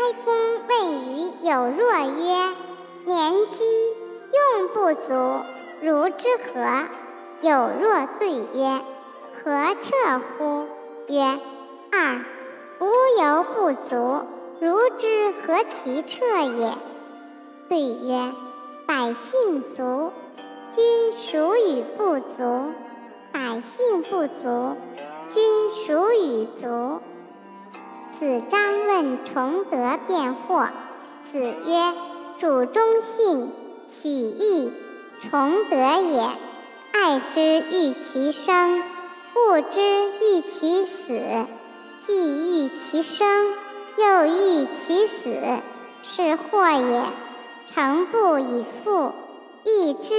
哀公问于有若曰：“年饥，用不足，如之何？”有若对曰：“何彻乎？”曰：“二，无有不足，如之何其彻也？”对曰：“百姓足，君孰与不足？百姓不足，君孰与足？”子张问崇德辩惑，子曰：“主忠信，喜义，崇德也。爱之欲其生，恶之欲其死。既欲其生，又欲其死，是祸也。”诚不以富，义之。